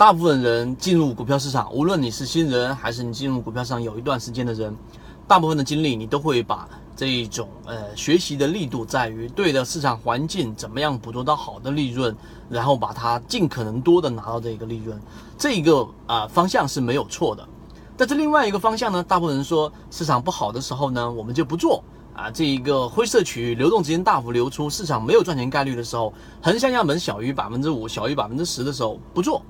大部分人进入股票市场，无论你是新人还是你进入股票上有一段时间的人，大部分的精力你都会把这一种呃学习的力度在于对的市场环境怎么样捕捉到好的利润，然后把它尽可能多的拿到这个利润，这一个啊方向是没有错的。但是另外一个方向呢，大部分人说市场不好的时候呢，我们就不做。啊，这一个灰色区域流动资金大幅流出，市场没有赚钱概率的时候，横向样本小于百分之五、小于百分之十的时候不做，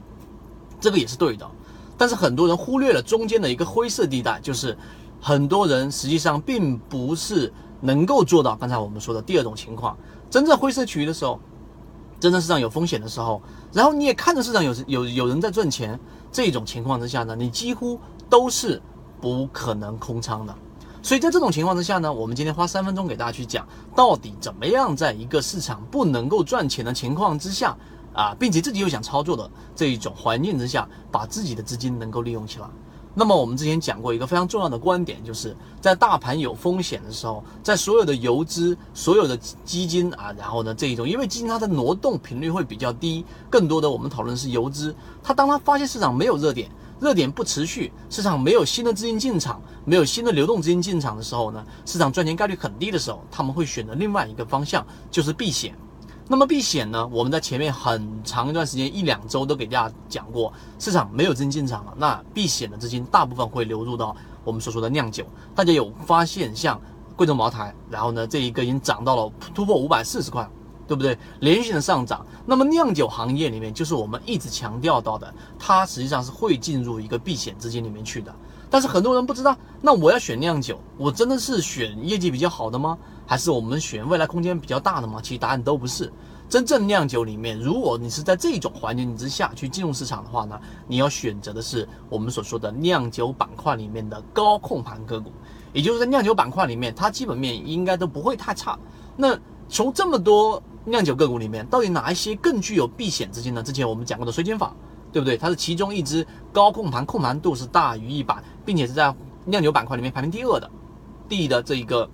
这个也是对的。但是很多人忽略了中间的一个灰色地带，就是很多人实际上并不是能够做到刚才我们说的第二种情况。真正灰色区域的时候，真正市场有风险的时候，然后你也看着市场有有有人在赚钱，这种情况之下呢，你几乎都是不可能空仓的。所以在这种情况之下呢，我们今天花三分钟给大家去讲，到底怎么样在一个市场不能够赚钱的情况之下，啊，并且自己又想操作的这一种环境之下，把自己的资金能够利用起来。那么我们之前讲过一个非常重要的观点，就是在大盘有风险的时候，在所有的游资、所有的基金啊，然后呢这一种，因为基金它的挪动频率会比较低，更多的我们讨论是游资，它当它发现市场没有热点。热点不持续，市场没有新的资金进场，没有新的流动资金进场的时候呢，市场赚钱概率很低的时候，他们会选择另外一个方向，就是避险。那么避险呢，我们在前面很长一段时间，一两周都给大家讲过，市场没有资金进场了，那避险的资金大部分会流入到我们所说的酿酒。大家有发现，像贵州茅台，然后呢，这一个已经涨到了突破五百四十块。对不对？连续的上涨，那么酿酒行业里面就是我们一直强调到的，它实际上是会进入一个避险资金里面去的。但是很多人不知道，那我要选酿酒，我真的是选业绩比较好的吗？还是我们选未来空间比较大的吗？其实答案都不是。真正酿酒里面，如果你是在这种环境之下去进入市场的话呢，你要选择的是我们所说的酿酒板块里面的高控盘个股，也就是在酿酒板块里面，它基本面应该都不会太差。那从这么多。酿酒个股里面到底哪一些更具有避险资金呢？之前我们讲过的水井坊，对不对？它是其中一只高控盘，控盘度是大于一百，并且是在酿酒板块里面排名第二的，第一的这一个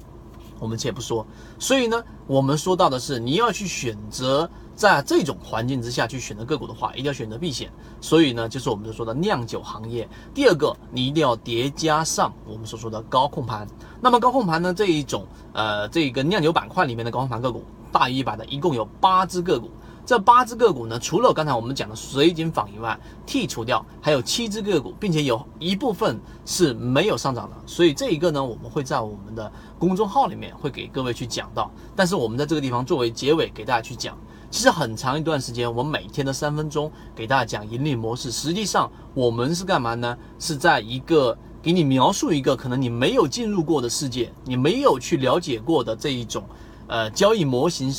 我们且不说。所以呢，我们说到的是你要去选择在这种环境之下去选择个股的话，一定要选择避险。所以呢，就是我们所说的酿酒行业。第二个，你一定要叠加上我们所说的高控盘。那么高控盘呢，这一种呃，这个酿酒板块里面的高控盘个股。大于一百的一共有八只个股，这八只个股呢，除了刚才我们讲的水井坊以外，剔除掉还有七只个股，并且有一部分是没有上涨的，所以这一个呢，我们会在我们的公众号里面会给各位去讲到。但是我们在这个地方作为结尾给大家去讲，其实很长一段时间，我们每天的三分钟给大家讲盈利模式，实际上我们是干嘛呢？是在一个给你描述一个可能你没有进入过的世界，你没有去了解过的这一种。呃，交易模型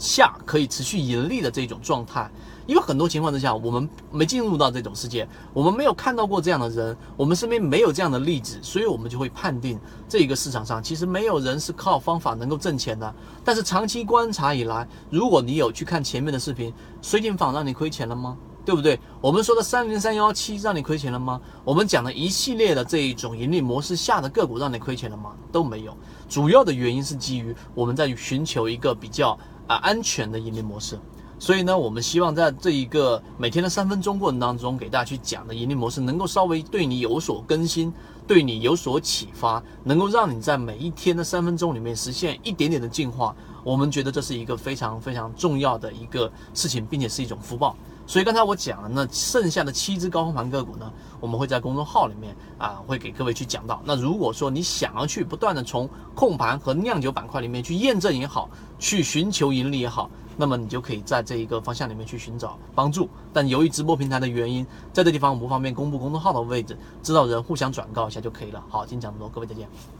下可以持续盈利的这种状态，因为很多情况之下，我们没进入到这种世界，我们没有看到过这样的人，我们身边没有这样的例子，所以我们就会判定这个市场上其实没有人是靠方法能够挣钱的。但是长期观察以来，如果你有去看前面的视频，水井坊让你亏钱了吗？对不对？我们说的三零三幺七让你亏钱了吗？我们讲的一系列的这一种盈利模式下的个股让你亏钱了吗？都没有。主要的原因是基于我们在寻求一个比较啊安全的盈利模式。所以呢，我们希望在这一个每天的三分钟过程当中，给大家去讲的盈利模式，能够稍微对你有所更新，对你有所启发，能够让你在每一天的三分钟里面实现一点点的进化。我们觉得这是一个非常非常重要的一个事情，并且是一种福报。所以刚才我讲了，那剩下的七只高空盘个股呢，我们会在公众号里面啊，会给各位去讲到。那如果说你想要去不断的从控盘和酿酒板块里面去验证也好，去寻求盈利也好，那么你就可以在这一个方向里面去寻找帮助。但由于直播平台的原因，在这地方我不方便公布公众号的位置，知道人互相转告一下就可以了。好，今天讲这么多，各位再见。